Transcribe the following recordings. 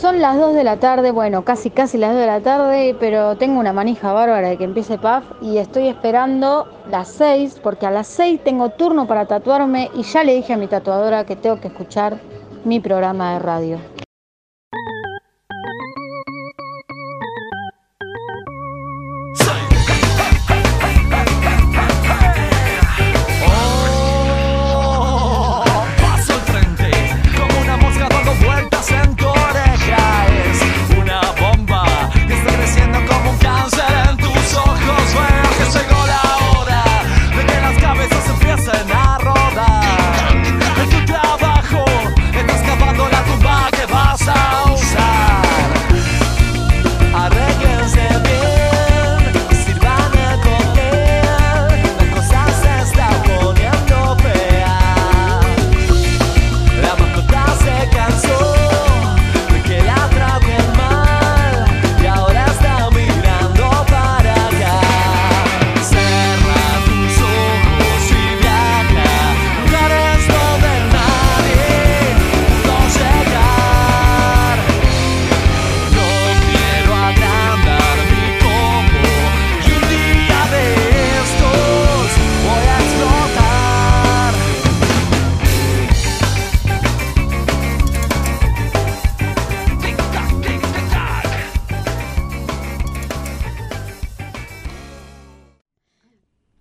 Son las 2 de la tarde, bueno, casi casi las 2 de la tarde, pero tengo una manija bárbara de que empiece PAF y estoy esperando las 6 porque a las 6 tengo turno para tatuarme y ya le dije a mi tatuadora que tengo que escuchar mi programa de radio.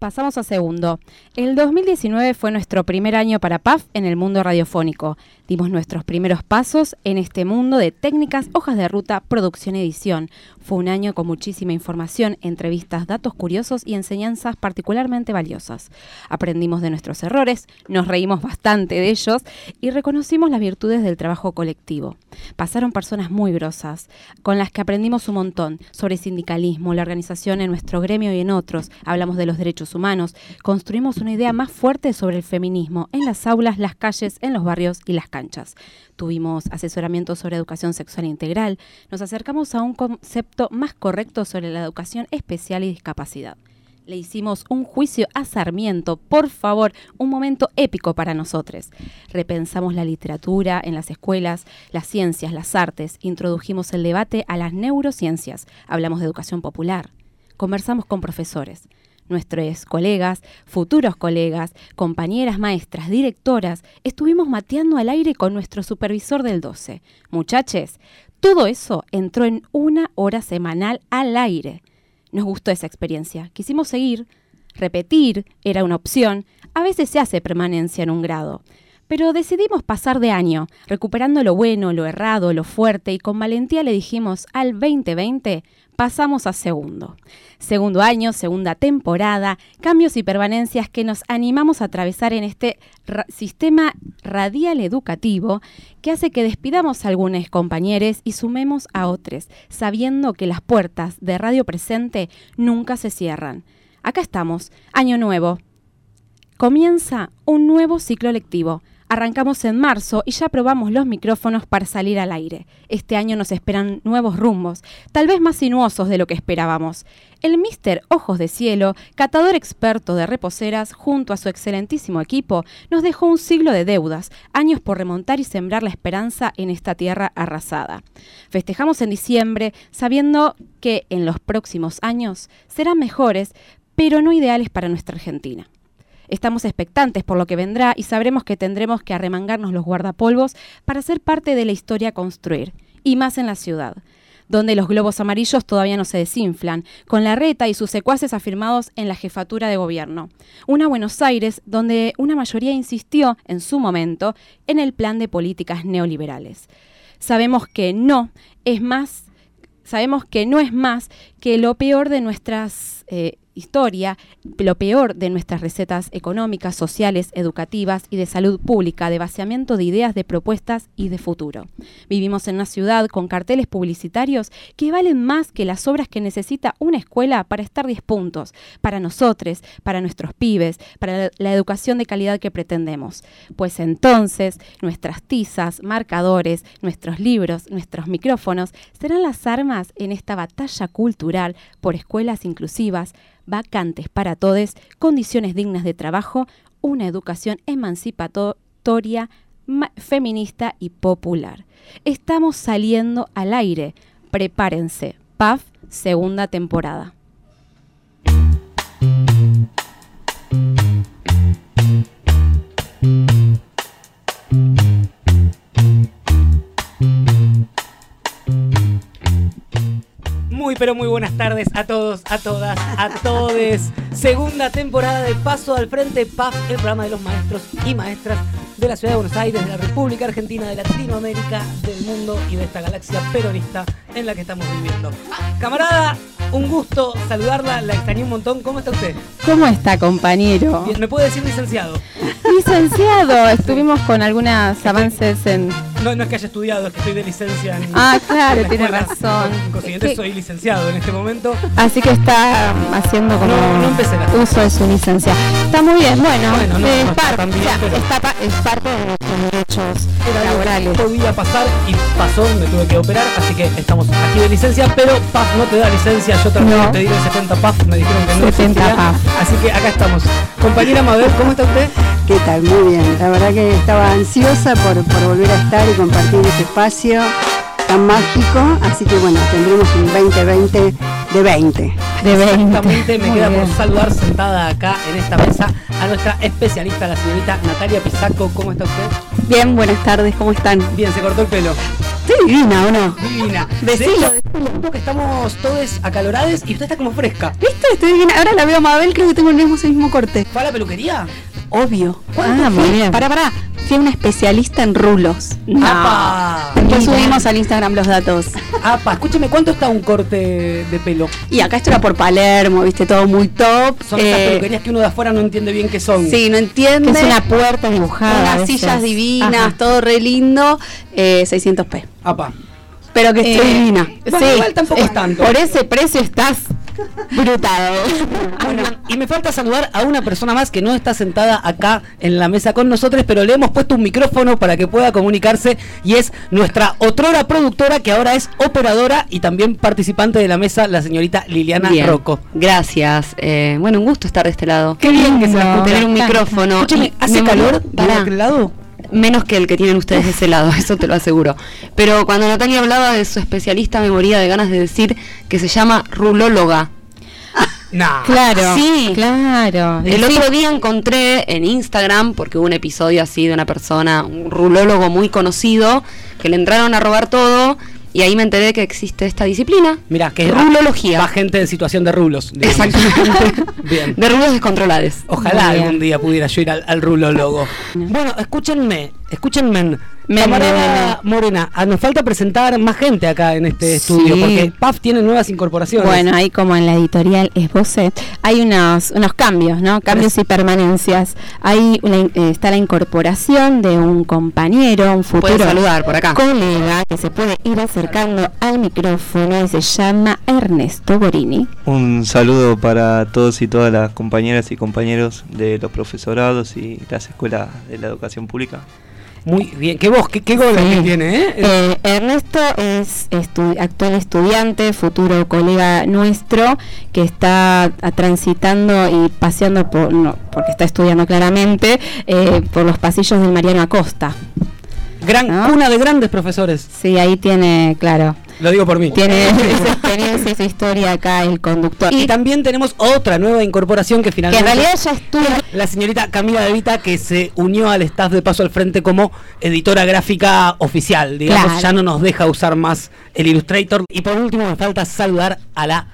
Pasamos a segundo. El 2019 fue nuestro primer año para PAF en el mundo radiofónico. Dimos nuestros primeros pasos en este mundo de técnicas, hojas de ruta, producción edición. Fue un año con muchísima información, entrevistas, datos curiosos y enseñanzas particularmente valiosas. Aprendimos de nuestros errores, nos reímos bastante de ellos y reconocimos las virtudes del trabajo colectivo. Pasaron personas muy grosas, con las que aprendimos un montón sobre sindicalismo, la organización en nuestro gremio y en otros. Hablamos de los derechos humanos, construimos una idea más fuerte sobre el feminismo en las aulas, las calles, en los barrios y las calles Tuvimos asesoramiento sobre educación sexual integral, nos acercamos a un concepto más correcto sobre la educación especial y discapacidad. Le hicimos un juicio a Sarmiento, por favor, un momento épico para nosotros. Repensamos la literatura en las escuelas, las ciencias, las artes, introdujimos el debate a las neurociencias, hablamos de educación popular, conversamos con profesores nuestros colegas, futuros colegas, compañeras maestras, directoras, estuvimos mateando al aire con nuestro supervisor del 12. Muchaches, todo eso entró en una hora semanal al aire. Nos gustó esa experiencia. Quisimos seguir, repetir, era una opción. A veces se hace permanencia en un grado. Pero decidimos pasar de año, recuperando lo bueno, lo errado, lo fuerte, y con valentía le dijimos al 2020, pasamos a segundo. Segundo año, segunda temporada, cambios y permanencias que nos animamos a atravesar en este sistema radial educativo que hace que despidamos a algunos compañeros y sumemos a otros, sabiendo que las puertas de Radio Presente nunca se cierran. Acá estamos, año nuevo. Comienza un nuevo ciclo lectivo Arrancamos en marzo y ya probamos los micrófonos para salir al aire. Este año nos esperan nuevos rumbos, tal vez más sinuosos de lo que esperábamos. El Mister Ojos de Cielo, catador experto de reposeras, junto a su excelentísimo equipo, nos dejó un siglo de deudas, años por remontar y sembrar la esperanza en esta tierra arrasada. Festejamos en diciembre sabiendo que en los próximos años serán mejores, pero no ideales para nuestra Argentina. Estamos expectantes por lo que vendrá y sabremos que tendremos que arremangarnos los guardapolvos para ser parte de la historia construir, y más en la ciudad donde los globos amarillos todavía no se desinflan, con la reta y sus secuaces afirmados en la jefatura de gobierno. Una Buenos Aires donde una mayoría insistió, en su momento, en el plan de políticas neoliberales. Sabemos que no es más, sabemos que no es más que lo peor de nuestras eh, historia, lo peor de nuestras recetas económicas, sociales, educativas y de salud pública, de vaciamiento de ideas, de propuestas y de futuro. Vivimos en una ciudad con carteles publicitarios que valen más que las obras que necesita una escuela para estar 10 puntos, para nosotros, para nuestros pibes, para la educación de calidad que pretendemos. Pues entonces nuestras tizas, marcadores, nuestros libros, nuestros micrófonos serán las armas en esta batalla cultural por escuelas inclusivas, vacantes para todos, condiciones dignas de trabajo, una educación emancipatoria, feminista y popular. Estamos saliendo al aire. Prepárense. PAF, segunda temporada. Muy pero muy buenas tardes a todos, a todas, a todes. Segunda temporada de Paso al Frente PAF, el programa de los maestros y maestras de la ciudad de Buenos Aires, de la República Argentina, de Latinoamérica, del mundo y de esta galaxia peronista en la que estamos viviendo. Camarada, un gusto saludarla, la extrañé un montón. ¿Cómo está usted? ¿Cómo está, compañero? Bien, ¿Me puede decir licenciado? Licenciado, estuvimos con algunos avances en... No, no es que haya estudiado, es que estoy de licencia en Ah, claro, en tiene razón. Consiguiente, soy licenciado en este momento. Así que está haciendo como No, no empecé la- uso de su licencia. Está muy bien, bueno, Bueno, no, es, no está bien, pero- está es parte de nuestros derechos Era algo que laborales. podía pasar y pasó, me tuve que operar, así que estamos aquí de licencia, pero PAF no te da licencia, yo traté No. de pedir el 70 PAF, me dijeron que no 70 existía, PAF. así que acá estamos. Compañera Mabel, ¿cómo está usted? ¿Qué tal? Muy bien. La verdad que estaba ansiosa por, por volver a estar y compartir este espacio tan mágico. Así que bueno, tendremos un 2020 de 20. De 20. Exactamente, me Muy queda bien. por saludar sentada acá en esta mesa a nuestra especialista, la señorita Natalia Pisaco. ¿Cómo está usted? Bien, buenas tardes, ¿cómo están? Bien, se cortó el pelo. Estoy divina, ¿o no? Divina. Decilo, que estamos todos acalorados y usted está como fresca. ¿Viste? Estoy divina. Ahora la veo a Mabel, creo que tengo el mismo, ese mismo corte. ¿Fue a la peluquería? Obvio. Ah, muy bien. Pará, pará. Fui una especialista en rulos. ¡Apa! Después subimos al Instagram los datos. ¡Apa! Escúcheme, ¿cuánto está un corte de pelo? Y acá esto era por Palermo, viste, todo muy top. Son esas Eh, peluquerías que uno de afuera no entiende bien qué son. Sí, no Que entiende. es una puerta dibujada. Unas sillas divinas, Ajá. todo re lindo. Eh, 600p. ¡Apa! Pero que estoy Eh, divina. Bueno, igual tampoco es tanto. Por ese precio estás brutal. Muy bien. Y me falta saludar a una persona más que no está sentada acá en la mesa con nosotros, pero le hemos puesto un micrófono para que pueda comunicarse y es nuestra otrora productora que ahora es operadora y también participante de la mesa, la señorita Liliana Bien. Rocco. Gracias. Eh, bueno, un gusto estar de este lado. Qué bien que se la lindo. Tener un micrófono. Escúcheme, y ¿hace calor de aquel lado? Menos que el que tienen ustedes de ese lado, eso te lo aseguro. Pero cuando Natalia hablaba de su especialista, me moría de ganas de decir que se llama rulóloga. Nah. Claro. Sí. Claro. El Sí. otro día encontré en Instagram, porque hubo un episodio así de una persona, un rulólogo muy conocido, que le entraron a robar todo, y ahí me enteré que existe esta disciplina. Mira, que Rulología. va gente en situación de rulos. digamos. Exactamente. Bien. De rulos descontrolados. Ojalá algún día pudiera yo ir al, al rulólogo. Bueno, escúchenme, escúchenme. Camarada Morena, ah, nos falta presentar más gente acá en este Sí. estudio, porque PAF tiene nuevas incorporaciones. Bueno, ahí como en la editorial Esbocé, hay unos, unos cambios, ¿no? Cambios y permanencias. Hay una in- eh, está la incorporación de un compañero, un futuro Puede saludar por acá. colega que se puede ir acercando al micrófono y se llama Ernesto Borini. Un saludo para todos y todas las compañeras y compañeros de los profesorados y las escuelas de la educación pública. Muy bien, qué voz, qué, qué goles Sí. que tiene, ¿eh? Eh, Ernesto es estu- actual estudiante, futuro colega nuestro, que está a- transitando y paseando, por, no, porque está estudiando claramente, eh, por los pasillos del Mariano Acosta. Gran ¿no? cuna de grandes profesores. Sí, ahí tiene, claro, Lo digo por mí. tiene experiencia su historia acá el conductor. Y también tenemos otra nueva incorporación que que finalmente... en realidad ya estudia La señorita Camila De Vita que se unió al staff de Paso al Frente como editora gráfica oficial. Digamos, Claro. ya no nos deja usar más el Illustrator. Y por último me falta saludar a la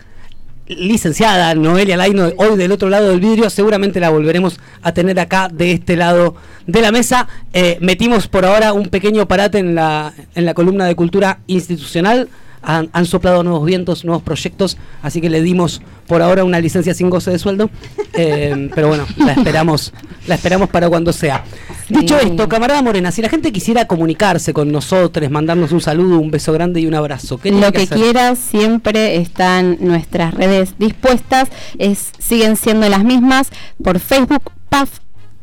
licenciada Noelia Laino, hoy del otro lado del vidrio. Seguramente la volveremos a tener acá de este lado de la mesa. Eh, metimos por ahora un pequeño parate en la, en la columna de cultura institucional. Han, han soplado nuevos vientos, nuevos proyectos, así que le dimos por ahora una licencia sin goce de sueldo. Eh, pero bueno, la esperamos, la esperamos para cuando sea. Dicho Sí. esto, camarada Morena, si la gente quisiera comunicarse con nosotros, mandarnos un saludo, un beso grande y un abrazo, ¿qué tiene lo que hacer? quieras siempre están nuestras redes dispuestas es siguen siendo las mismas por Facebook PAF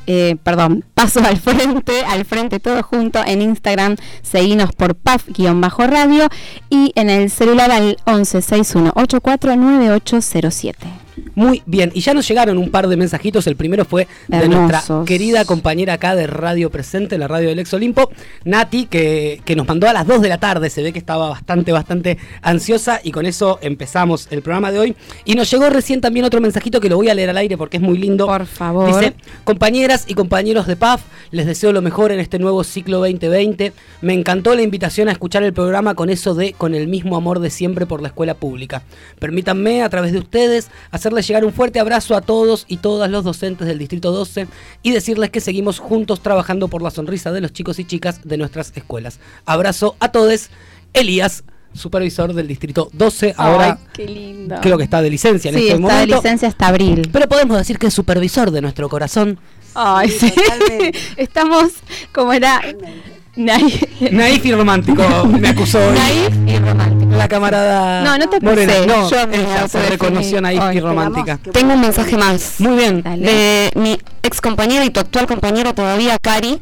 eh, perdón, paso al frente, al frente todo junto en Instagram, seguinos por PAF-radio y en el celular al 1161 849807. Muy bien, y ya nos llegaron un par de mensajitos. El primero fue de nuestra querida compañera acá de Radio Presente, la radio del Ex Olimpo, Nati, que, que nos mandó a las 2 de la tarde. Se ve que estaba bastante, bastante ansiosa y con eso empezamos el programa de hoy. Y nos llegó recién también otro mensajito que lo voy a leer al aire porque es muy lindo. Por favor. Dice, compañeras y compañeros de PAF, les deseo lo mejor en este nuevo ciclo 2020. Me encantó la invitación a escuchar el programa con eso de con el mismo amor de siempre por la escuela pública. Permítanme, a través de ustedes, hacerles llegar un fuerte abrazo a todos y todas los docentes del Distrito 12 y decirles que seguimos juntos trabajando por la sonrisa de los chicos y chicas de nuestras escuelas. Abrazo a todos. Elías, supervisor del Distrito 12, ahora Ay, qué lindo. creo que está de licencia en sí, este está momento. de licencia hasta abril. Pero podemos decir que es supervisor de nuestro corazón. Ay, Sí. Estamos, como era, Naif. Naif y romántico, me acusó hoy. Naif y romántico. La camarada No, no te Morena. No, yo ella se reconoció naif y romántica. Tengo un mensaje más. Muy bien. Dale. De mi ex compañera y tu actual compañera todavía, Cari.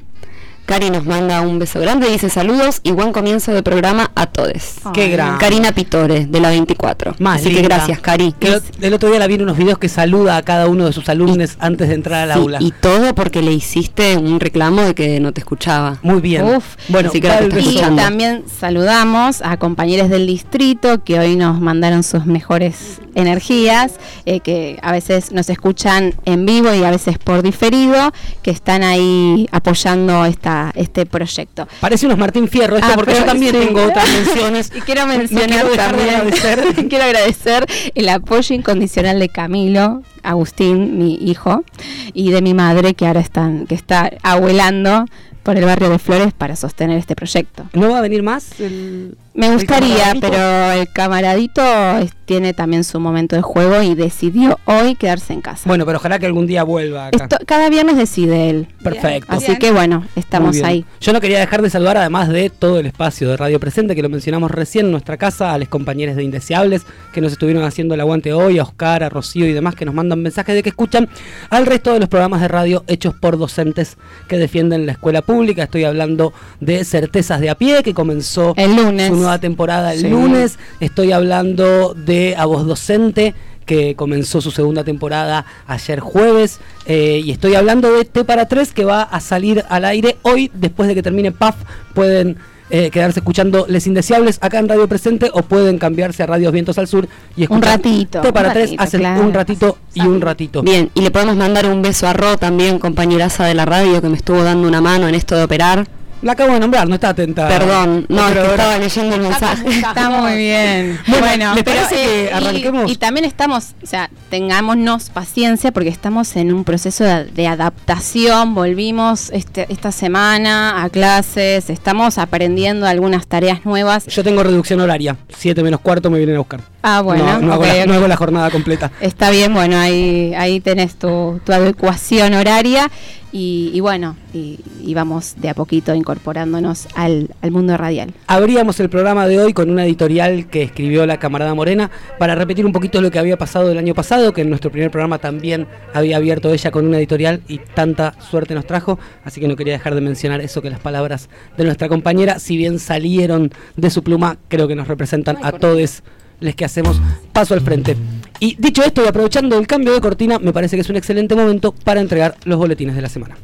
Cari nos manda un beso grande, dice saludos y buen comienzo de programa a todos. Qué gran. Karina Pitore, de la 24. Más Así que linda. gracias, Cari. Que el, el otro día la vi en unos videos que saluda a cada uno de sus alumnos antes de entrar al Sí, aula. y todo porque le hiciste un reclamo de que no te escuchaba. Muy bien. Uf. bueno, Así que. Y escuchando. también saludamos a compañeros del distrito que hoy nos mandaron sus mejores energías, eh, que a veces nos escuchan en vivo y a veces por diferido, que están ahí apoyando esta, este proyecto. Parece unos Martín Fierro esto Ah, porque yo también sí. tengo otras menciones. Y quiero No mencionar quiero también, agradecer. quiero agradecer el apoyo incondicional de Camilo, Agustín, mi hijo, y de mi madre que ahora están, que está abuelando por el barrio de Flores para sostener este proyecto. ¿No va a venir más? el- Me gustaría, pero el camaradito es- tiene también su momento de juego y decidió hoy quedarse en casa. Bueno, pero ojalá que algún día vuelva acá. Esto- cada viernes decide él. Perfecto. Así que bueno, estamos ahí. Yo no quería dejar de saludar, además de todo el espacio de Radio Presente, que lo mencionamos recién en nuestra casa, a los compañeros de Indeseables que nos estuvieron haciendo el aguante hoy, a Oscar, a Rocío y demás, que nos mandan mensajes de que escuchan al resto de los programas de radio hechos por docentes que defienden la escuela pública. Estoy hablando de Certezas de a pie, que comenzó El lunes. su nueva temporada el Sí. lunes. Estoy hablando de A Voz Docente que comenzó su segunda temporada ayer jueves. Eh, y estoy hablando de T para 3 que va a salir al aire hoy, después de que termine PAF. Pueden eh, quedarse escuchando Les Indeseables acá en Radio Presente o pueden cambiarse a Radios Vientos al Sur y escuchar ratito, T para un 3 ratito, hacen claro. un ratito y un ratito. Bien, y le podemos mandar un beso a Ro también, compañeraza de la radio, que me estuvo dando una mano en esto de operar. La acabo de nombrar, no está atenta. Perdón, no, es que estaba leyendo el mensaje. Está muy bien. Bueno, ¿les pero, parece que y- arranquemos? Y, también estamos, o sea, tengámonos paciencia porque estamos en un proceso de, de adaptación. Volvimos este, esta semana a clases, estamos aprendiendo algunas tareas nuevas. Yo tengo reducción horaria, 7 menos cuarto me vienen a buscar. Ah, bueno, no, no hago ok, la, no hago la jornada completa. Está bien, bueno, ahí, ahí tenés tu, tu adecuación horaria y, y bueno, y, y vamos de a poquito incorporándonos al, al mundo radial. Abríamos el programa de hoy con una editorial que escribió la camarada Morena para repetir un poquito lo que había pasado el año pasado, que en nuestro primer programa también había abierto ella con una editorial y tanta suerte nos trajo, así que no quería dejar de mencionar eso, que las palabras de nuestra compañera, si bien salieron de su pluma, creo que nos representan a todos les que hacemos paso al frente. Y dicho esto y aprovechando el cambio de cortina, me parece que es un excelente momento para entregar los boletines de la semana.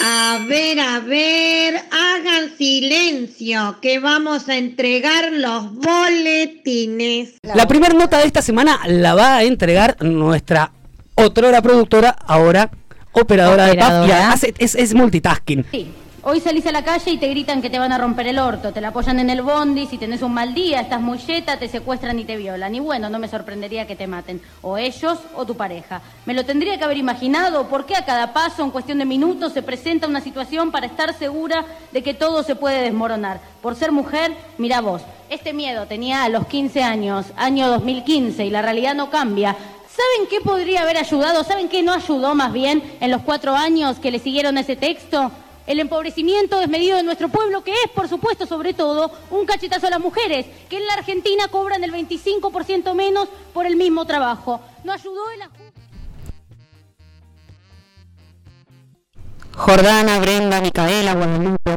A ver, a ver, hagan silencio, que vamos a entregar los boletines. La primera nota de esta semana la va a entregar nuestra otrora productora, ahora operadora, de PAF. y hace- es, es multitasking. Sí. Hoy salís a la calle y te gritan que te van a romper el orto, te la apoyan en el bondi, si tenés un mal día, estás muy yeta, te secuestran y te violan. Y bueno, no me sorprendería que te maten, o ellos o tu pareja. Me lo tendría que haber imaginado, porque a cada paso, en cuestión de minutos, se presenta una situación para estar segura de que todo se puede desmoronar. Por ser mujer, mira vos, este miedo tenía a los 15 años, año 2015, y la realidad no cambia. ¿Saben qué podría haber ayudado? ¿Saben qué no ayudó más bien en los cuatro años que le siguieron ese texto? El empobrecimiento desmedido de nuestro pueblo, que es, por supuesto, sobre todo, un cachetazo a las mujeres, que en la Argentina cobran el 25% menos por el mismo trabajo. ¿No ayudó el? Jordana, Brenda, Micaela, Guadalupe,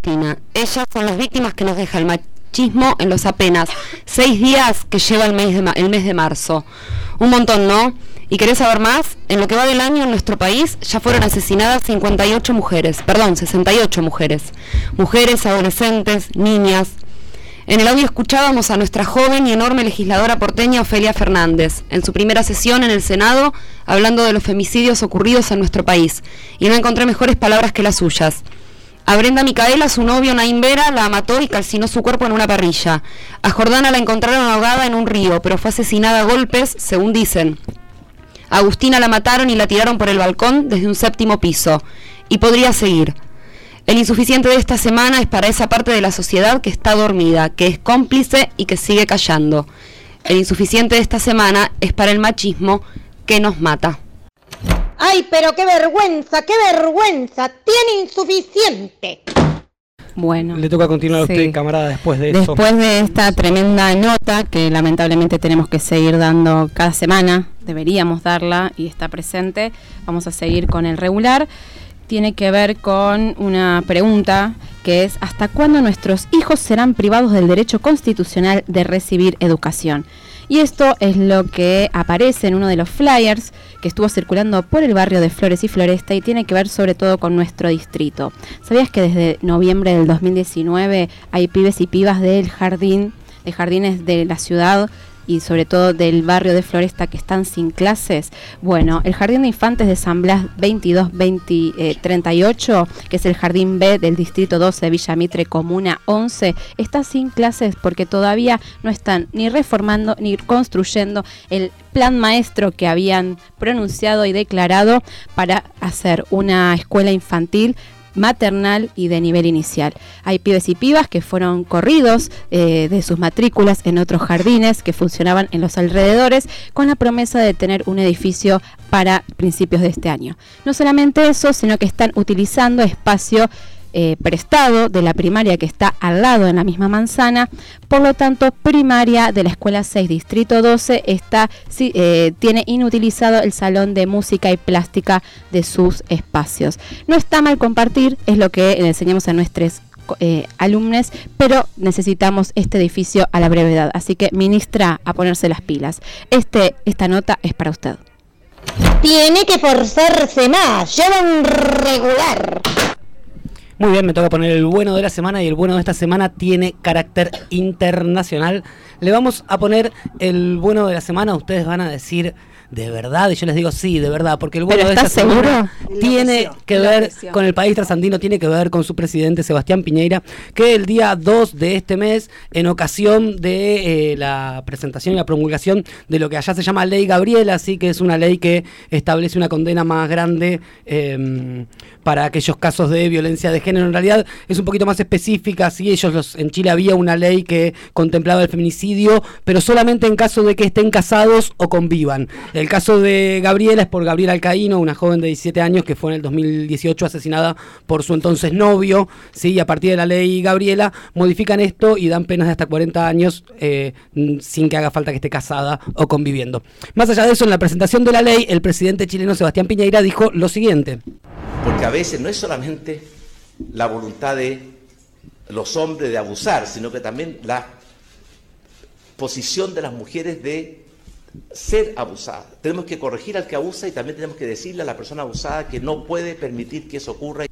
Cristina. Ellas son las víctimas que nos deja el, ma- machismo en los apenas seis días que lleva el mes de, el mes de marzo. Un montón, ¿no? ¿Y querés saber más? En lo que va del año en nuestro país ya fueron asesinadas 58 mujeres, perdón, 68 mujeres. Mujeres, adolescentes, niñas. En el audio escuchábamos a nuestra joven y enorme legisladora porteña Ofelia Fernández, en su primera sesión en el Senado, hablando de los femicidios ocurridos en nuestro país. Y no encontré mejores palabras que las suyas. A Brenda Micaela, su novio Naim Vera, la mató y calcinó su cuerpo en una parrilla. A Jordana la encontraron ahogada en un río, pero fue asesinada a golpes, según dicen. Agustina la mataron y la tiraron por el balcón desde un séptimo piso. Y podría seguir. El insuficiente de esta semana es para esa parte de la sociedad que está dormida, que es cómplice y que sigue callando. El insuficiente de esta semana es para el machismo que nos mata. ¡Ay, pero qué vergüenza, qué vergüenza! ¡Tiene insuficiente! Bueno. Le toca continuar a usted, Sí. camarada, después de eso. Después de esta tremenda nota que lamentablemente tenemos que seguir dando cada semana, deberíamos darla y está presente, vamos a seguir con el regular. Tiene que ver con una pregunta que es ¿hasta cuándo nuestros hijos serán privados del derecho constitucional de recibir educación? Y esto es lo que aparece en uno de los flyers que estuvo circulando por el barrio de Flores y Floresta y tiene que ver sobre todo con nuestro distrito. ¿Sabías que desde noviembre del 2019 hay pibes y pibas del jardín, de jardines de la ciudad y sobre todo del barrio de Floresta que están sin clases? Bueno, el Jardín de Infantes de San Blas 22-38, que es el Jardín B del Distrito 12 de Villa Mitre, Comuna 11, está sin clases porque todavía no están ni reformando ni construyendo el plan maestro que habían pronunciado y declarado para hacer una escuela infantil maternal y de nivel inicial. Hay pibes y pibas que fueron corridos eh, de sus matrículas en otros jardines que funcionaban en los alrededores con la promesa de tener un edificio para principios de este año. No solamente eso, sino que están utilizando espacio eh, prestado de la primaria que está al lado en la misma manzana, por lo tanto primaria de la escuela 6 distrito 12 está eh, tiene inutilizado el salón de música y plástica de sus espacios. No está mal compartir, es lo que le enseñamos a nuestros eh, alumnos, pero necesitamos este edificio a la brevedad. Así que ministra a ponerse las pilas. Este, esta nota es para usted. Tiene que forzarse más, lleva un regular. Muy bien, me toca poner el bueno de la semana y el bueno de esta semana tiene carácter internacional. Le vamos a poner el bueno de la semana, ustedes van a decir de verdad, y yo les digo sí, de verdad, porque el bueno ¿Pero de esta seguro? tiene que ver con el país trasandino, tiene que ver con su presidente Sebastián Piñeira, que el día 2 de este mes, en ocasión de eh, la presentación y la promulgación de lo que allá se llama Ley Gabriela, así que es una ley que establece una condena más grande eh, para aquellos casos de violencia de género. En realidad es un poquito más específica, sí, ellos los, en Chile había una ley que contemplaba el feminicidio, pero solamente en caso de que estén casados o convivan. El caso de Gabriela es por Gabriela Alcaíno, una joven de 17 años que fue en el 2018 asesinada por su entonces novio, sí, y a partir de la ley Gabriela modifican esto y dan penas de hasta 40 años eh, sin que haga falta que esté casada o conviviendo. Más allá de eso, en la presentación de la ley, el presidente chileno Sebastián Piñeira dijo lo siguiente. Porque a veces no es solamente la voluntad de los hombres de abusar, sino que también la posición de las mujeres de ser abusadas. Tenemos que corregir al que abusa y también tenemos que decirle a la persona abusada que no puede permitir que eso ocurra.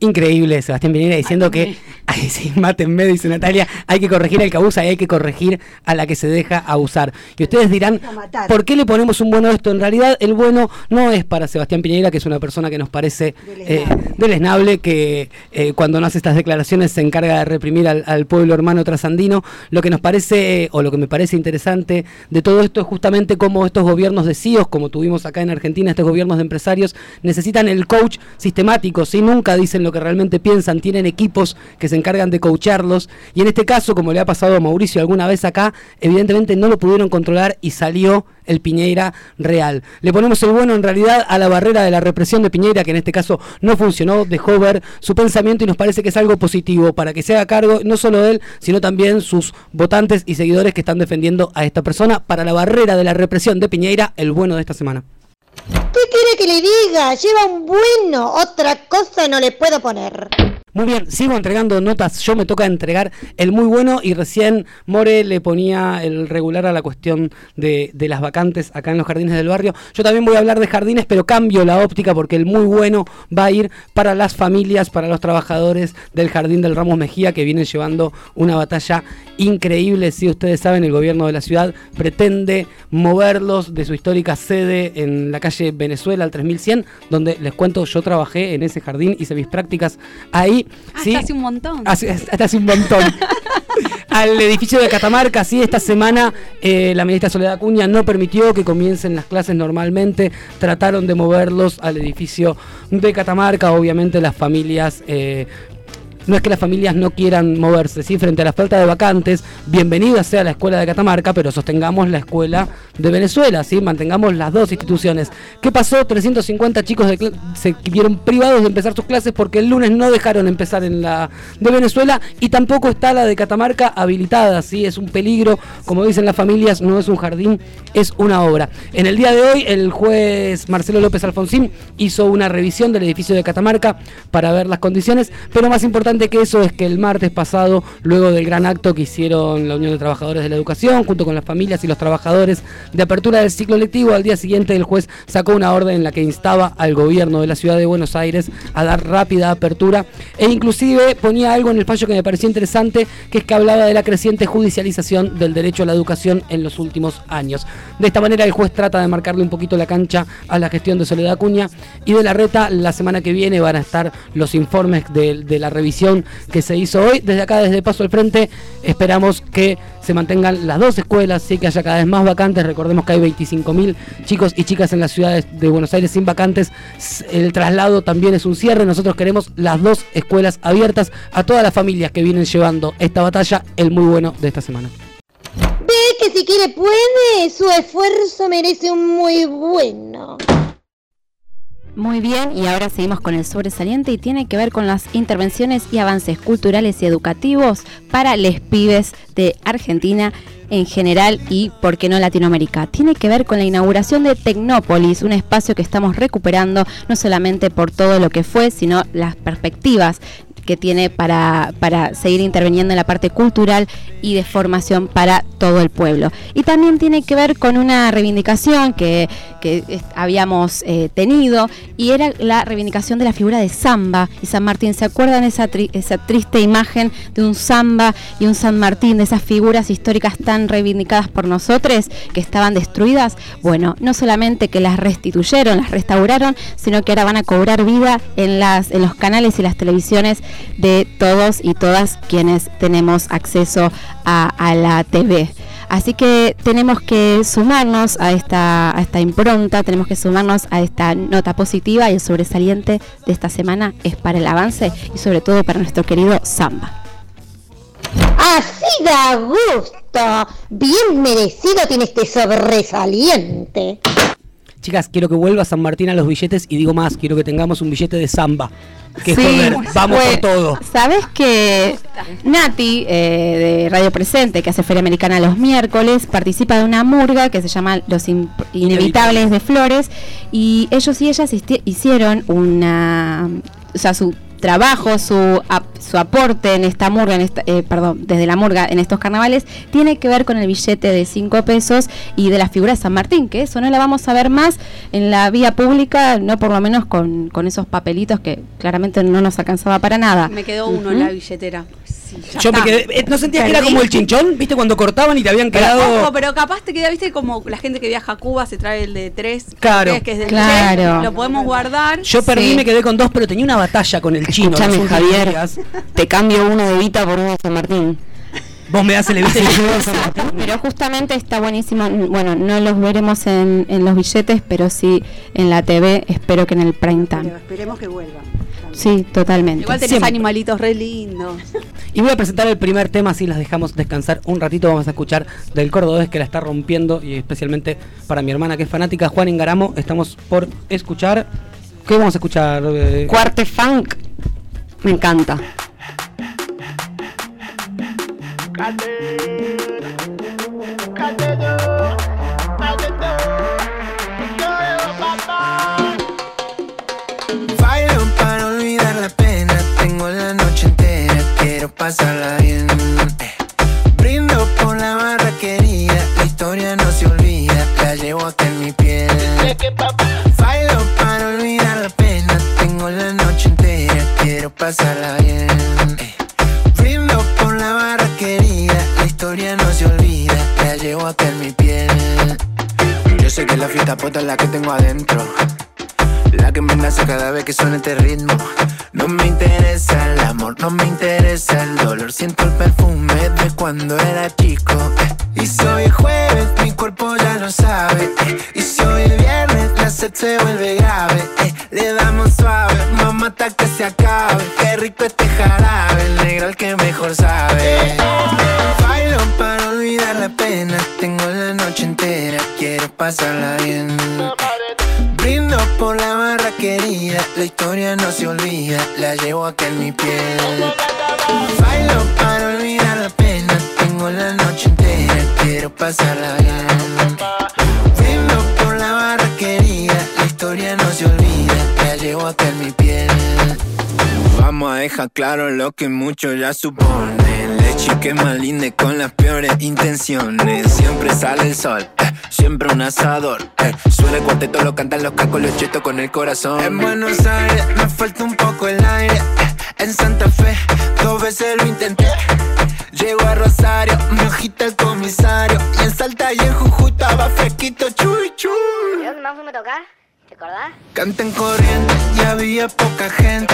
Increíble, Sebastián Piñera diciendo que, ay, sí, mátenme, dice Natalia, hay que corregir al que abusa y hay que corregir a la que se deja abusar. Y ustedes dirán. ¿por qué le ponemos un bueno a esto? En realidad, el bueno no es para Sebastián Piñera, que es una persona que nos parece eh, Deleznable. que eh, cuando no hace estas declaraciones se encarga de reprimir al, al pueblo hermano trasandino. Lo que nos parece, eh, o lo que me parece interesante de todo esto es justamente cómo estos gobiernos de CIOs, como tuvimos acá en Argentina, estos gobiernos de empresarios, necesitan el coach sistemático, si nunca dicen lo que realmente piensan, tienen equipos que se encargan de coacharlos, y en este caso, como le ha pasado a Mauricio alguna vez acá, evidentemente no lo pudieron controlar y salió el Piñeira real. Le ponemos el bueno en realidad a la barrera de la represión de Piñeira, que en este caso no funcionó, dejó ver su pensamiento y nos parece que es algo positivo para que se haga cargo no solo él, sino también sus votantes y seguidores que están defendiendo a esta persona para la barrera de la represión de Piñeira, el bueno de esta semana. ¿Qué quiere que le diga? Lleva un bueno, otra cosa no le puedo poner. Muy bien, sigo entregando notas. Yo me toca entregar el muy bueno y recién More le ponía el regular a la cuestión de, de las vacantes acá en los jardines del barrio. Yo también voy a hablar de jardines, pero cambio la óptica porque el muy bueno va a ir para las familias, para los trabajadores del jardín del Ramos Mejía que vienen llevando una batalla increíble. Si ustedes saben, el gobierno de la ciudad pretende moverlos de su histórica sede en la calle Venezuela al 3100, donde les cuento, yo trabajé en ese jardín, hice mis prácticas ahí. Ah, ¿sí? hasta hace un montón. Hace, hasta hace un montón. Al edificio de Catamarca, sí, esta semana eh, la ministra Soledad Acuña no permitió que comiencen las clases normalmente, trataron de moverlos al edificio de Catamarca, obviamente las familias... eh, no es que las familias no quieran moverse, ¿sí? Frente a la falta de vacantes, bienvenida sea la escuela de Catamarca, pero sostengamos la escuela de Venezuela, ¿sí? Mantengamos las dos instituciones. ¿Qué pasó? 350 chicos se vieron privados de empezar sus clases porque el lunes no dejaron empezar en la de Venezuela y tampoco está la de Catamarca habilitada, ¿sí? Es un peligro, como dicen las familias, no es un jardín, es una obra. En el día de hoy, el juez Marcelo López Alfonsín hizo una revisión del edificio de Catamarca para ver las condiciones, pero más importante que eso es que el martes pasado, luego del gran acto que hicieron la Unión de Trabajadores de la Educación, junto con las familias y los trabajadores de apertura del ciclo lectivo, al día siguiente el juez sacó una orden en la que instaba al gobierno de la ciudad de Buenos Aires a dar rápida apertura e inclusive ponía algo en el fallo que me pareció interesante, que es que hablaba de la creciente judicialización del derecho a la educación en los últimos años. De esta manera el juez trata de marcarle un poquito la cancha a la gestión de Soledad Acuña y de la reta la semana que viene van a estar los informes de la revisión que se hizo hoy. Desde acá, desde Paso al Frente, esperamos que se mantengan las dos escuelas, sí que haya cada vez más vacantes. Recordemos que hay 25.000 chicos y chicas en las ciudades de Buenos Aires sin vacantes. El traslado también es un cierre. Nosotros queremos las dos escuelas abiertas a todas las familias que vienen llevando esta batalla, el muy bueno de esta semana. Ve que si quiere puede, su esfuerzo merece un muy bueno. Muy bien, y ahora seguimos con el sobresaliente y tiene que ver con las intervenciones y avances culturales y educativos para les pibes de Argentina en general y, por qué no, Latinoamérica. Tiene que ver con la inauguración de Tecnópolis, un espacio que estamos recuperando no solamente por todo lo que fue, sino las perspectivas que tiene para, para seguir interviniendo en la parte cultural y de formación para todo el pueblo. Y también tiene que ver con una reivindicación que, que habíamos eh, tenido y era la reivindicación de la figura de Samba y San Martín. ¿Se acuerdan esa, esa triste imagen de un Samba y un San Martín, de esas figuras históricas tan reivindicadas por nosotros que estaban destruidas? Bueno, no solamente que las restituyeron, las restauraron, sino que ahora van a cobrar vida en, las, en los canales y las televisiones de todos y todas quienes tenemos acceso a, la TV. Así que tenemos que sumarnos a esta, esta impronta, tenemos que sumarnos a esta nota positiva y el sobresaliente de esta semana es para el avance y sobre todo para nuestro querido Samba. Así da gusto. Bien merecido tiene este sobresaliente. Chicas, quiero que vuelva San Martín a los billetes y digo más, quiero que tengamos un billete de samba. Que Sí, joder, vamos fue- por todo. ¿Sabes que Nati, eh, de Radio Presente, que hace Feria Americana los miércoles, participa de una murga que se llama Los In- Inevitables de Flores? Y ellos y ellas hicieron una. O sea, su trabajo, su, ap- su aporte en esta murga, en esta, eh, perdón, desde la murga en estos carnavales, tiene que ver con el billete de 5 pesos y de la figura de San Martín, que eso no la vamos a ver más en la vía pública, no por lo menos con, con esos papelitos que claramente no nos alcanzaba para nada. Me quedó uno en la billetera. Ya Yo me quedé, eh, ¿No sentías que era como el chinchón? ¿Viste cuando cortaban y te habían quedado... Ojo, pero capaz te queda, viste, como la gente que viaja a Cuba se trae el de tres. Claro. Que es del Claro. Lo podemos guardar. Yo perdí, Sí. me quedé con dos, pero tenía una batalla con el chino. Últimos Javier. días. Te cambio uno de Vita por uno de San Martín. Vos me das el evite y yo doy San Martín. Pero justamente está buenísimo, bueno, no los veremos en, en los billetes, pero sí en la TV, espero que en el prime time. Pero esperemos que vuelvan. Sí, totalmente. Igual tenés Siempre. animalitos re lindos. Y voy a presentar el primer tema, así las dejamos descansar un ratito. Vamos a escuchar del cordobés que la está rompiendo y especialmente para mi hermana que es fanática, Juan Engaramo. Estamos por escuchar. ¿Qué vamos a escuchar? eh? Cuarte funk. Me encanta. Bailo pasarla bien. eh. Brindo por la barra querida, la historia no se olvida, la llevo acá en mi piel. Bailo para olvidar la pena, tengo la noche entera, quiero pasarla bien. eh. Brindo por la barra querida, la historia no se olvida, la llevo acá en mi piel. Yo sé que la fiesta puesta es la que tengo adentro. La que me nace cada vez que suena este ritmo. No me interesa el amor, no me interesa el dolor. Siento el perfume de cuando era chico. eh. Y es jueves, mi cuerpo ya lo sabe. eh. Y es viernes, la sed se vuelve grave. eh. Le damos suave, mamá hasta que se acabe. Qué rico este jarabe, el negro el que mejor sabe. Bailo para olvidar la pena. Tengo la noche entera, quiero pasarla bien. Brindo por la barra querida, la historia no se olvida, la llevo acá en mi piel. Bailo para olvidar la pena, tengo la noche entera, quiero pasarla bien. Brindo por la barra querida, la historia no se olvida, la llevo acá en mi piel. Vamos a dejar claro lo que muchos ya suponen. Leche que más linda con las peores intenciones. Siempre sale el sol, eh, siempre un asador. eh. Suena el cuarteto, lo cantan los cacos, los chetos con el corazón. En Buenos Aires me falta un poco el aire. eh. En Santa Fe dos veces lo intenté. Llego a Rosario, me agita el comisario. Y en Salta y en Jujuy estaba fresquito, chuy chuy. ¿Qué más fuimos a tocar? ¿Te acordás? Canten corriente y había poca gente.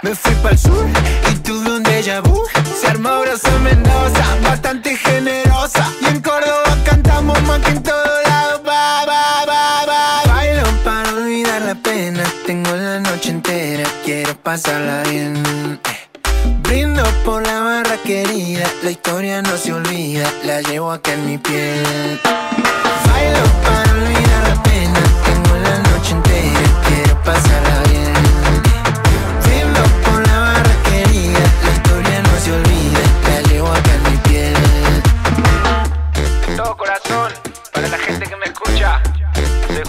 Me fui para el sur y tuve un déjà vu. Se armó Brosa Mendoza, bastante generosa. Y en Córdoba cantamos más que en todo lado. Ba, ba, ba, ba. Bailo para olvidar la pena. Tengo la noche entera, quiero pasarla bien. Eh. Brindo por la barra querida, la historia no se olvida, la llevo acá en mi piel. Bailo para olvidar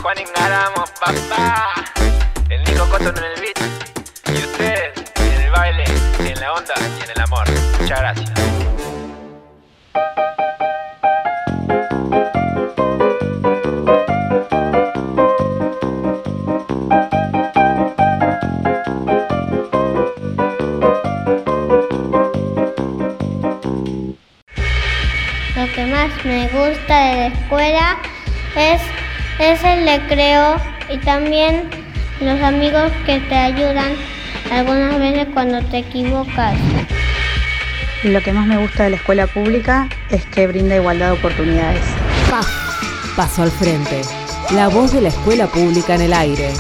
Juan Ingaramo, papá. El Nico Cotton en el beat. Y ustedes en el baile, en la onda y en el amor. Muchas gracias. Lo que más me gusta de la escuela es, es el recreo y también los amigos que te ayudan algunas veces cuando te equivocas. Lo que más me gusta de la escuela pública es que brinda igualdad de oportunidades. Paso al frente. La voz de la escuela pública en el aire.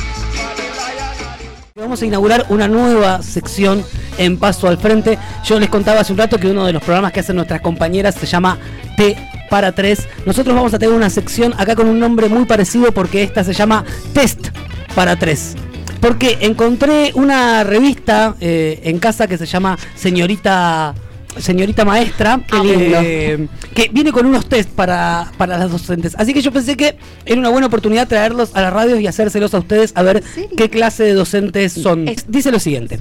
Vamos a inaugurar una nueva sección en Paso al Frente. Yo les contaba hace un rato que uno de los programas que hacen nuestras compañeras se llama T para 3. Nosotros vamos a tener una sección acá con un nombre muy parecido porque esta se llama Test para 3. Porque encontré una revista eh, en casa que se llama Señorita señorita maestra eh, que viene con unos test para, para las docentes. Así que yo pensé que era una buena oportunidad traerlos a la radio y hacérselos a ustedes a ver qué clase de docentes son. Dice lo siguiente.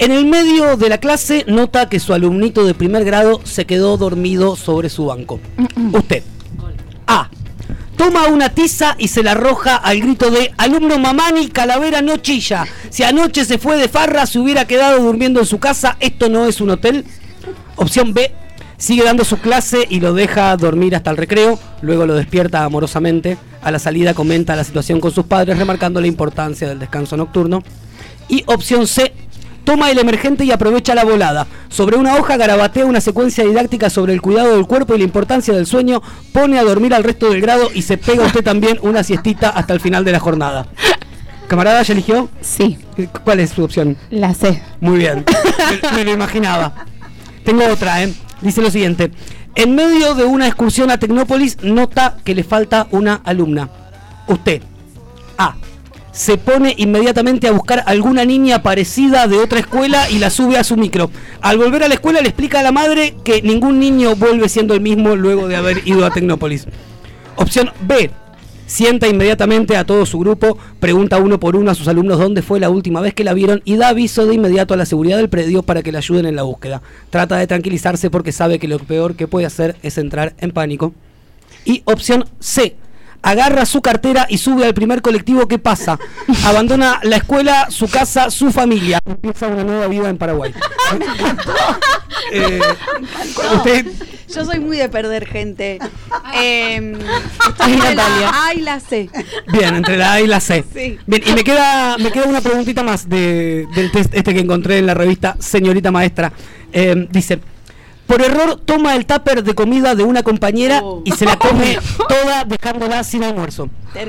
En el medio de la clase nota que su alumnito de primer grado se quedó dormido sobre su banco. Usted. A. Toma una tiza y se la arroja al grito de alumno mamani, calavera no chilla. Si anoche se fue de farra, se hubiera quedado durmiendo en su casa, esto no es un hotel. Opción B. Sigue dando su clase y lo deja dormir hasta el recreo, luego lo despierta amorosamente. A la salida comenta la situación con sus padres, remarcando la importancia del descanso nocturno. Y opción C. Toma el emergente y aprovecha la volada. Sobre una hoja garabatea una secuencia didáctica sobre el cuidado del cuerpo y la importancia del sueño, pone a dormir al resto del grado y se pega usted también una siestita hasta el final de la jornada. ¿Camarada ya eligió? Sí. ¿Cuál es su opción? La C. Muy bien. Me, me lo imaginaba. Tengo otra, ¿eh? Dice lo siguiente. En medio de una excursión a Tecnópolis, nota que le falta una alumna. Usted. A. Se pone inmediatamente a buscar alguna niña parecida de otra escuela y la sube a su micro. Al volver a la escuela le explica a la madre que ningún niño vuelve siendo el mismo luego de haber ido a Tecnópolis. Opción B. Sienta inmediatamente a todo su grupo, pregunta uno por uno a sus alumnos dónde fue la última vez que la vieron y da aviso de inmediato a la seguridad del predio para que le ayuden en la búsqueda. Trata de tranquilizarse porque sabe que lo peor que puede hacer es entrar en pánico. Y opción C. Agarra su cartera y sube al primer colectivo que pasa. Abandona la escuela, su casa, su familia. Empieza una nueva vida en Paraguay. Eh, usted Yo soy muy de perder gente. Eh, Ay, entre Natalia. la A y la C. Bien, entre la A y la C. Sí. Bien, y me queda, me queda una preguntita más de, del test este que encontré en la revista Señorita Maestra. Eh, dice, por error toma el tupper de comida de una compañera y se la come toda dejándola sin almuerzo.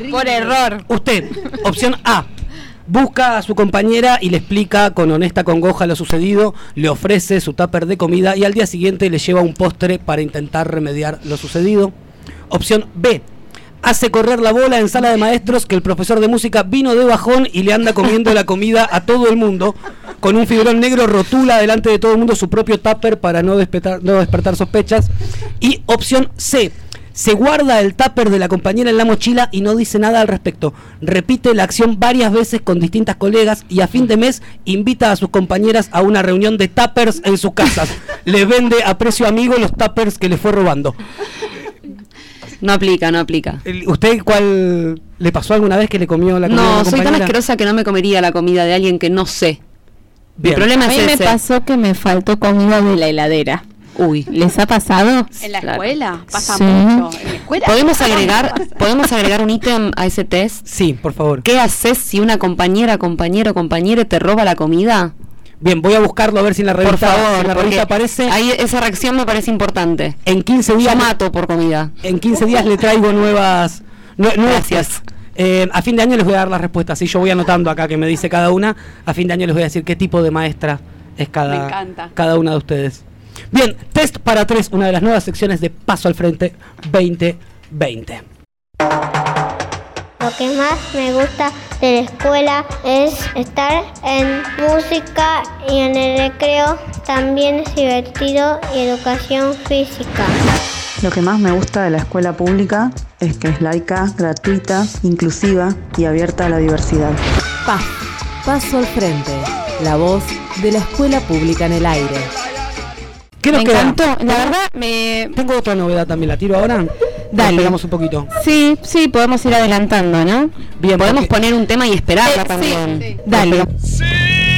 Por error. Usted, opción A. Busca a su compañera y le explica con honesta congoja lo sucedido, le ofrece su tupper de comida y al día siguiente le lleva un postre para intentar remediar lo sucedido. Opción B. Hace correr la bola en sala de maestros que el profesor de música vino de bajón y le anda comiendo la comida a todo el mundo. Con un fibrón negro rotula delante de todo el mundo su propio tupper para no despertar, no despertar sospechas. Y opción C. Se guarda el tupper de la compañera en la mochila y no dice nada al respecto. Repite la acción varias veces con distintas colegas y a fin de mes invita a sus compañeras a una reunión de tuppers en sus casas. Le vende a precio amigo los tuppers que le fue robando. No aplica, no aplica. ¿Usted cuál le pasó alguna vez que le comió la comida? No, una soy tan asquerosa que no me comería la comida de alguien que no sé. Bien. El problema a mí es me ese. pasó que me faltó comida de la heladera. Uy. ¿Les ha pasado? En la escuela pasa Sí. mucho. En la escuela ¿Podemos agregar, ¿Podemos agregar un ítem a ese test? Sí, por favor. ¿Qué haces si una compañera, compañero, compañera te roba la comida? Bien, voy a buscarlo a ver si en la Por revista, favor, si en la revista aparece. ahí esa reacción me parece importante. En 15 días. Yo mato por comida. En 15 días le traigo nuevas. nue- nuevas Gracias. tests. Eh, a fin de año les voy a dar las respuestas. Y yo voy anotando acá que me dice cada una. A fin de año les voy a decir qué tipo de maestra es cada, cada una de ustedes. Bien, test para tres, una de las nuevas secciones de Paso al Frente 2020. Lo que más me gusta de la escuela es estar en música y en el recreo. También es divertido y educación física. Lo que más me gusta de la escuela pública es que es laica, gratuita, inclusiva y abierta a la diversidad. PAF, Paso al Frente, la voz de la escuela pública en el aire. ¿Qué nos Me queda? encantó. La verdad, me. Tengo otra novedad también, ¿la tiro ahora? Dale. Esperamos un poquito. Sí, sí, podemos ir adelantando, ¿no? Bien, Podemos porque- poner un tema y esperarla Eh, también. sí. Dale. Silver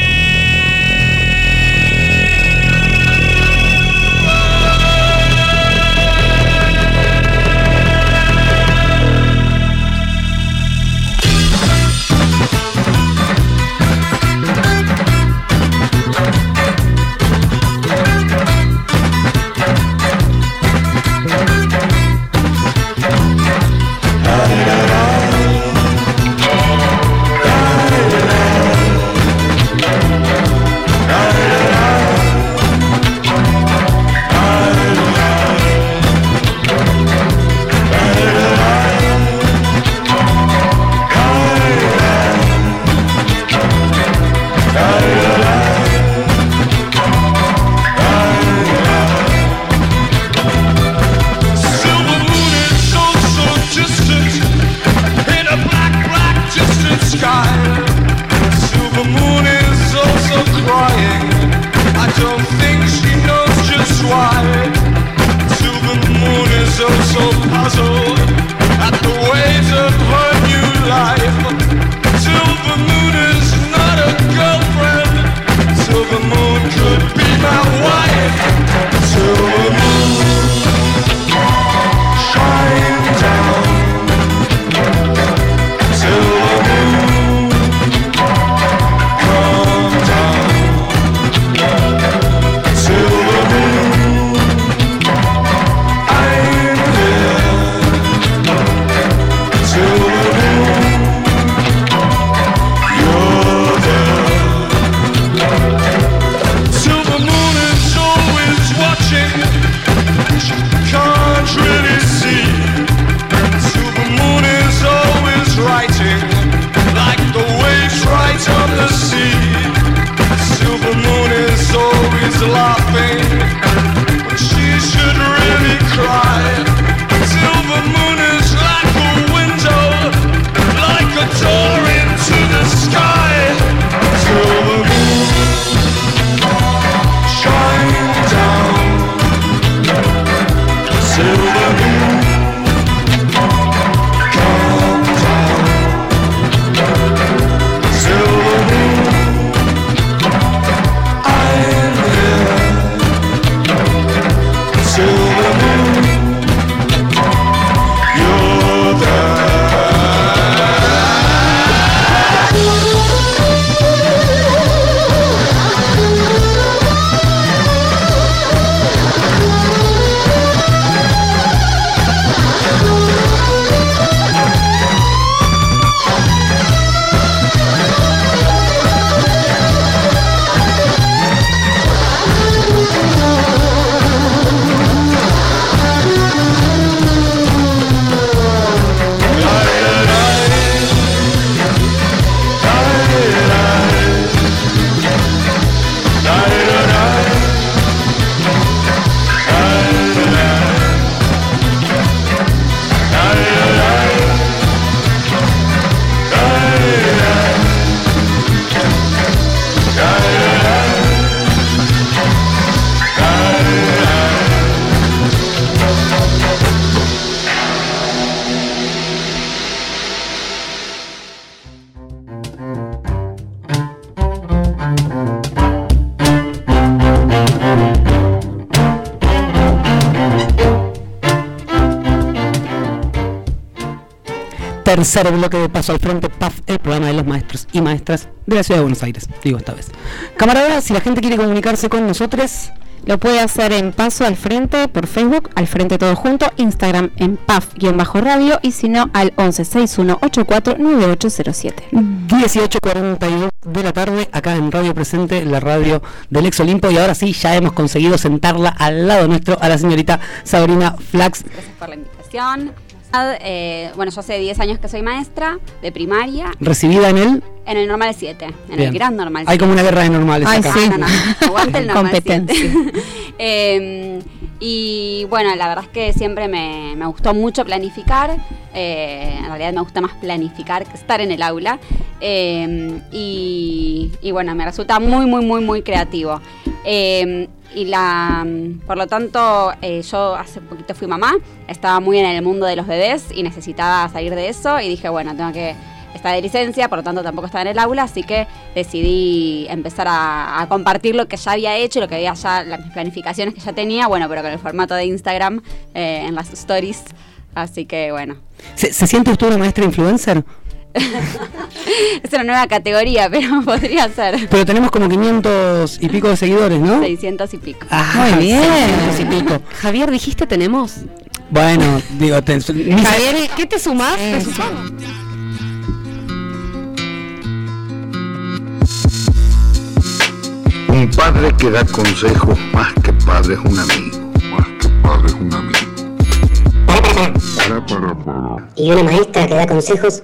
tercer bloque de Paso al Frente, PAF, el programa de los maestros y maestras de la Ciudad de Buenos Aires, digo esta vez. Camaradas, si la gente quiere comunicarse con nosotros, Lo puede hacer en Paso al Frente por Facebook, al Frente Todo Junto, Instagram en PAF-radio y si no al 1161849807. 18.42 de la tarde, acá en Radio Presente, la radio del Ex Olimpo, y ahora sí, ya hemos conseguido sentarla al lado nuestro a la señorita Sabrina Flax. Gracias por la invitación. Eh, bueno, yo hace 10 años que soy maestra de primaria Recibida en el... en el normal 7, en Bien. el gran normal Hay como una guerra de normales Ay, acá. sí. No, no, no. Aguante el normal Competencia. 7. Eh, y bueno, la verdad es que siempre me, me gustó mucho planificar. Eh, en realidad me gusta más planificar que estar en el aula. Eh, y, y bueno, me resulta muy, muy, muy, muy creativo. Eh, y la, por lo tanto, eh, yo hace poquito fui mamá, estaba muy en el mundo de los bebés y necesitaba salir de eso y dije, bueno, tengo que estar de licencia, por lo tanto tampoco estaba en el aula, así que decidí empezar a, compartir lo que ya había hecho, lo que había ya, las planificaciones que ya tenía, bueno, pero con el formato de Instagram, eh, en las stories, así que bueno. ¿Se, se siente usted una maestra influencer? Es una nueva categoría, pero podría ser. Pero tenemos como 500 y pico de seguidores, ¿no? 600 y pico. Ah, Muy bien. 600 y pico. Javier, dijiste tenemos. Bueno, digo, te, Javier, ¿qué te sumás? ¿Te sumás? Un padre que da consejos más que padre es un amigo. Más que padre es un amigo. Para, para, para. Y una maestra que da consejos.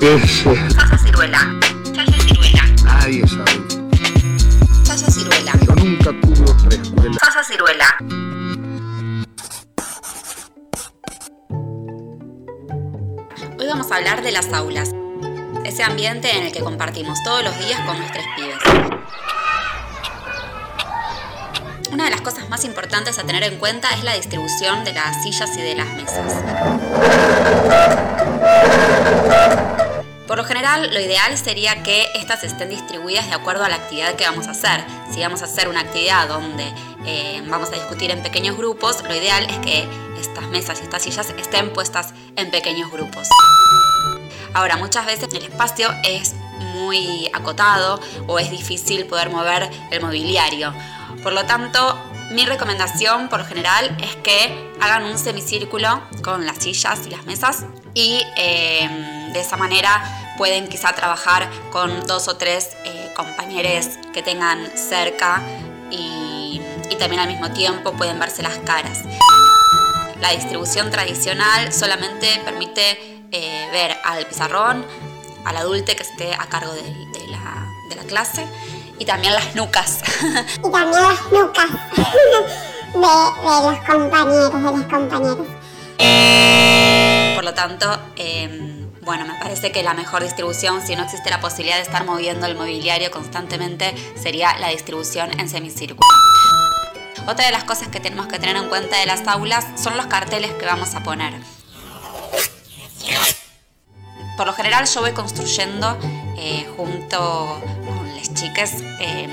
Ese. Salsa ciruela. Salsa ciruela. Nadie sabe. Salsa ciruela. Yo nunca tuve otra escuela. Salsa ciruela. Hoy vamos a hablar de las aulas, ese ambiente en el que compartimos todos los días con nuestros pibes. Una de las cosas más importantes a tener en cuenta es la distribución de las sillas y de las mesas. Por lo general, lo ideal sería que estas estén distribuidas de acuerdo a la actividad que vamos a hacer. Si vamos a hacer una actividad donde eh, vamos a discutir en pequeños grupos, lo ideal es que estas mesas y estas sillas estén puestas en pequeños grupos. Ahora, muchas veces el espacio es muy acotado o es difícil poder mover el mobiliario. Por lo tanto, mi recomendación por lo general es que hagan un semicírculo con las sillas y las mesas y eh, de esa manera pueden quizá trabajar con dos o tres eh, compañeros que tengan cerca y, y también al mismo tiempo pueden verse las caras. La distribución tradicional solamente permite eh, ver al pizarrón, al adulte que esté a cargo de, de la, de la clase y también las nucas. Y también las nucas de, de los compañeros, de los compañeros. Por lo tanto, eh, bueno, me parece que la mejor distribución, si no existe la posibilidad de estar moviendo el mobiliario constantemente, sería la distribución en semicírculo. Otra de las cosas que tenemos que tener en cuenta de las aulas son los carteles que vamos a poner. Por lo general yo voy construyendo eh, junto con las chicas eh,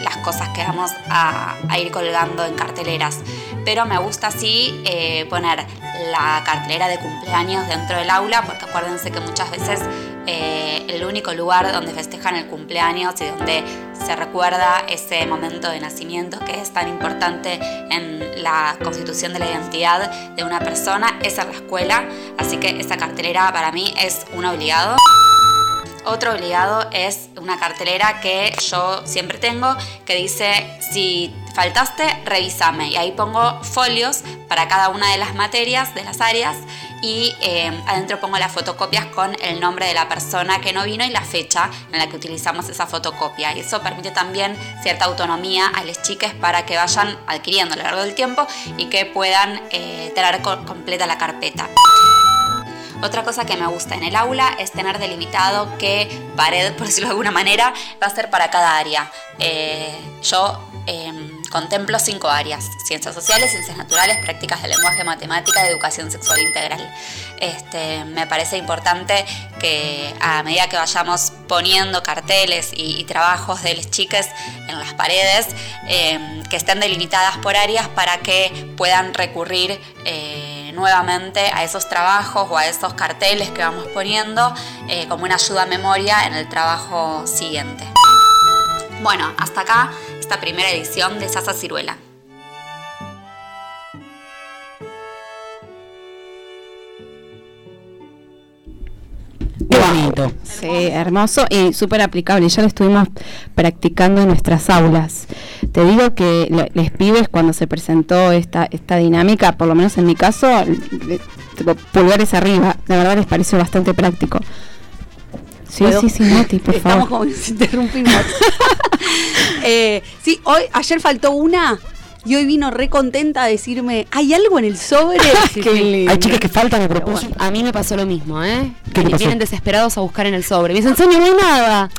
las cosas que vamos a, a ir colgando en carteleras. Pero me gusta así eh, poner la cartelera de cumpleaños dentro del aula, porque acuérdense que muchas veces eh, el único lugar donde festejan el cumpleaños y donde se recuerda ese momento de nacimiento que es tan importante en la constitución de la identidad de una persona es en la escuela. Así que esa cartelera para mí es un obligado. Otro obligado es una cartelera que yo siempre tengo que dice si faltaste, revísame. Y ahí pongo folios para cada una de las materias, de las áreas. Y eh, adentro pongo las fotocopias con el nombre de la persona que no vino y la fecha en la que utilizamos esa fotocopia. Y eso permite también cierta autonomía a las chicas para que vayan adquiriendo a lo largo del tiempo y que puedan eh, tener co- completa la carpeta. Otra cosa que me gusta en el aula es tener delimitado qué pared, por decirlo de alguna manera, va a ser para cada área. Eh, yo eh, contemplo cinco áreas, ciencias sociales, ciencias naturales, prácticas de lenguaje, matemática educación sexual integral. Este, me parece importante que a medida que vayamos poniendo carteles y, trabajos de las chicas en las paredes, eh, que estén delimitadas por áreas para que puedan recurrir. eh, nuevamente a esos trabajos o a esos carteles que vamos poniendo eh, como una ayuda a memoria en el trabajo siguiente. Bueno, hasta acá esta primera edición de Sasa Ciruela. Bonito. Sí, hermoso y súper aplicable. Ya lo estuvimos practicando en nuestras aulas. Te digo que les pibes cuando se presentó esta, esta dinámica, por lo menos en mi caso, pulgares arriba. La verdad les pareció bastante práctico. Sí, ¿Puedo? sí, sí, Nati, por Estamos favor. como si interrumpimos. Eh, sí, hoy, ayer faltó una y hoy vino re contenta a decirme, ¿hay algo en el sobre? Hay chicas que faltan a propósito. A mí me pasó lo mismo, ¿eh? ¿Qué te pasó? Vienen desesperados a buscar en el sobre. Me dicen, señor, no hay nada.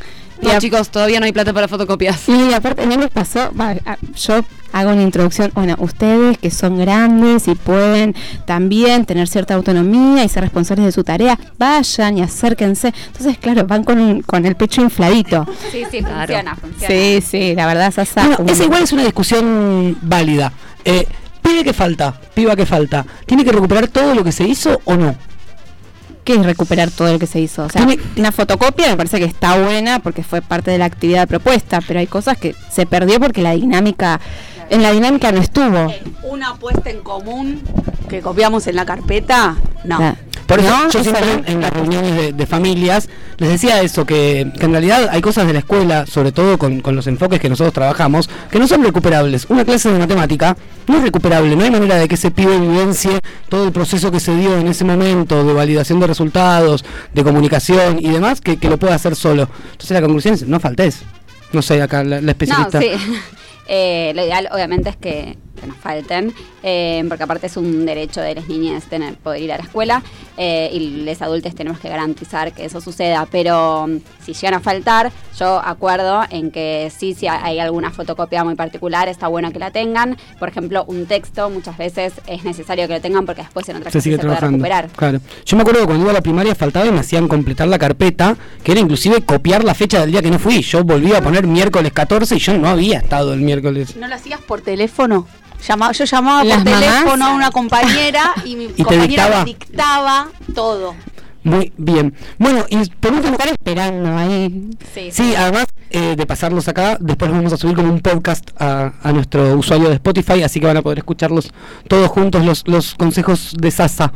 No, Y a- chicos, todavía no hay plata para fotocopias. Y aparte, no les pasó, va, a- yo hago una introducción, bueno, ustedes que son grandes y pueden también tener cierta autonomía y ser responsables de su tarea, vayan y acérquense. Entonces, claro, van con, un- con el pecho infladito. Sí, sí, funciona, funciona. Sí, sí, la verdad, Sasa. Bueno, un- esa igual es una discusión válida. Eh, pibe que falta, piba que falta, ¿tiene que recuperar todo lo que se hizo o no? ¿Qué es recuperar todo lo que se hizo? O sea, una fotocopia me parece que está buena porque fue parte de la actividad propuesta, pero hay cosas que se perdió porque la dinámica, en la dinámica no estuvo. Una puesta en común que copiamos en la carpeta, no. Claro. Por eso No, yo siempre en las reuniones de, de familias les decía eso, que, que en realidad hay cosas de la escuela, sobre todo con, con los enfoques que nosotros trabajamos, que no son recuperables. Una clase de matemática no es recuperable, no hay manera de que ese pibe vivencie todo el proceso que se dio en ese momento de validación de resultados, de comunicación y demás, que, que lo pueda hacer solo. Entonces la conclusión es, no faltes. No sé, acá la, la especialista. No, sí. Eh, lo ideal, obviamente, es que, que nos falten, eh, porque aparte es un derecho de las niñas tener, poder ir a la escuela eh, y los adultos tenemos que garantizar que eso suceda. Pero mm, si llegan a faltar, yo acuerdo en que sí, si hay alguna fotocopia muy particular, está bueno que la tengan. Por ejemplo, un texto muchas veces es necesario que lo tengan porque después en otra se clase sigue se puede trabajando. recuperar. Claro. Yo me acuerdo que cuando iba a la primaria faltaba y me hacían completar la carpeta, que era inclusive copiar la fecha del día que no fui. Yo volvía a poner miércoles 14 y yo no había estado el miércoles. ¿No lo hacías por teléfono? Llama- yo llamaba por mamás. teléfono a una compañera y mi compañera dictaba? me dictaba todo. Muy bien. Bueno, y por último, Estar esperando ahí. Sí, además eh, de pasarlos acá, después los vamos a subir como un podcast a, a nuestro usuario de Spotify, así que van a poder escucharlos todos juntos los, los consejos de Sasa.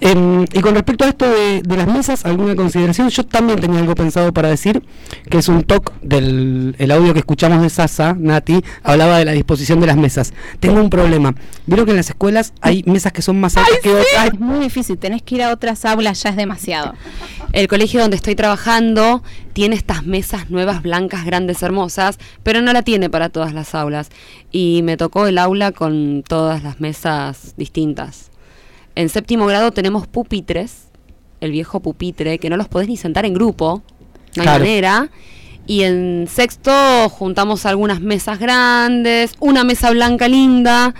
Em, y con respecto a esto de, de las mesas, alguna consideración, yo también tenía algo pensado para decir, que es un talk del el audio que escuchamos de Sasa, Nati, hablaba de la disposición de las mesas. Tengo un problema. Vieron que en las escuelas hay mesas que son más altas que otras. Es muy difícil, tenés que ir a otras aulas, ya es demasiado. El colegio donde estoy trabajando tiene estas mesas nuevas, blancas, grandes, hermosas, pero no la tiene para todas las aulas. Y me tocó el aula con todas las mesas distintas. En séptimo grado tenemos pupitres, el viejo pupitre, que no los podés ni sentar en grupo, no hay Claro. manera. Y en sexto juntamos algunas mesas grandes, una mesa blanca linda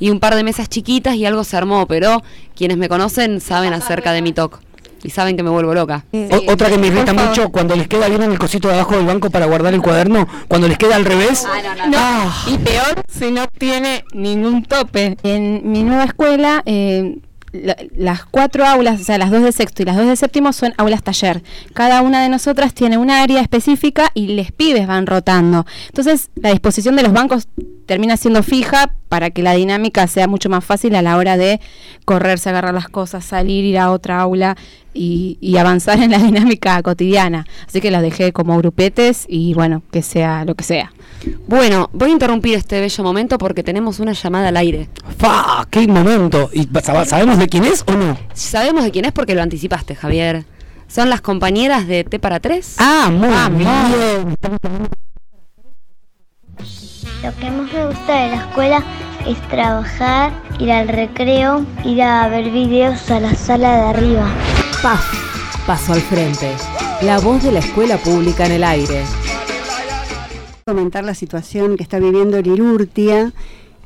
y un par de mesas chiquitas y algo se armó, pero quienes me conocen saben acerca de mi TOC y saben que me vuelvo loca. Otra que me irrita mucho cuando les queda bien en el cosito de abajo del banco para guardar el cuaderno, cuando les queda al revés. No, Y peor si no tiene ningún tope. En mi nueva escuela, eh, las cuatro aulas, o sea, las dos de sexto y las dos de séptimo son aulas taller. Cada una de nosotras tiene un área específica y les pibes van rotando. Entonces, la disposición de los bancos termina siendo fija para que la dinámica sea mucho más fácil a la hora de correrse, agarrar las cosas, salir, ir a otra aula y, y avanzar en la dinámica cotidiana. Así que los dejé como grupetes y bueno, que sea lo que sea. Bueno, voy a interrumpir este bello momento porque tenemos una llamada al aire. ¡Fa! ¡Qué momento! ¿Y sab- sabemos de quién es o no? Sabemos de quién es porque lo anticipaste, Javier. Son las compañeras de T para tres. Ah, muy bien. Lo que más me gusta de la escuela es trabajar, ir al recreo, ir a ver videos a la sala de arriba. PAF, Paso al Frente, la voz de la escuela pública en el aire. Comentar la situación que está viviendo Lirurtia,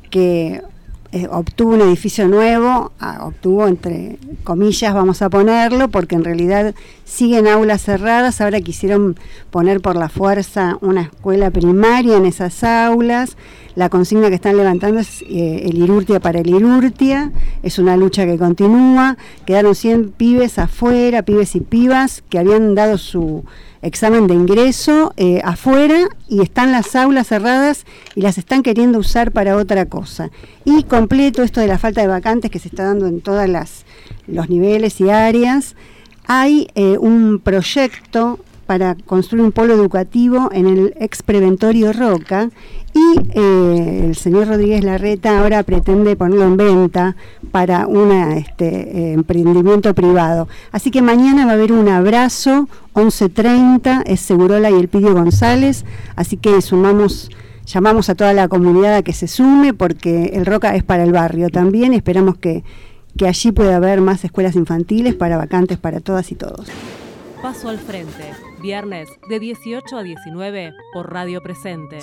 que eh, obtuvo un edificio nuevo, ah, obtuvo entre comillas vamos a ponerlo, porque en realidad siguen aulas cerradas, ahora quisieron poner por la fuerza una escuela primaria en esas aulas, la consigna que están levantando es eh, el Irurtia para el Irurtia, es una lucha que continúa, quedaron 100 pibes afuera, pibes y pibas que habían dado su examen de ingreso eh, afuera y están las aulas cerradas y las están queriendo usar para otra cosa. Y completo esto de la falta de vacantes que se está dando en todos los niveles y áreas, hay eh, un proyecto para construir un polo educativo en el ex preventorio Roca y eh, el señor Rodríguez Larreta ahora pretende ponerlo en venta para un este, eh, emprendimiento privado. Así que mañana va a haber un abrazo, 11.30, es Segurola y el Pidio González, así que sumamos llamamos a toda la comunidad a que se sume porque el Roca es para el barrio también. Esperamos que, que allí pueda haber más escuelas infantiles para vacantes para todas y todos. Paso al frente, viernes de 18 a 19 por Radio Presente.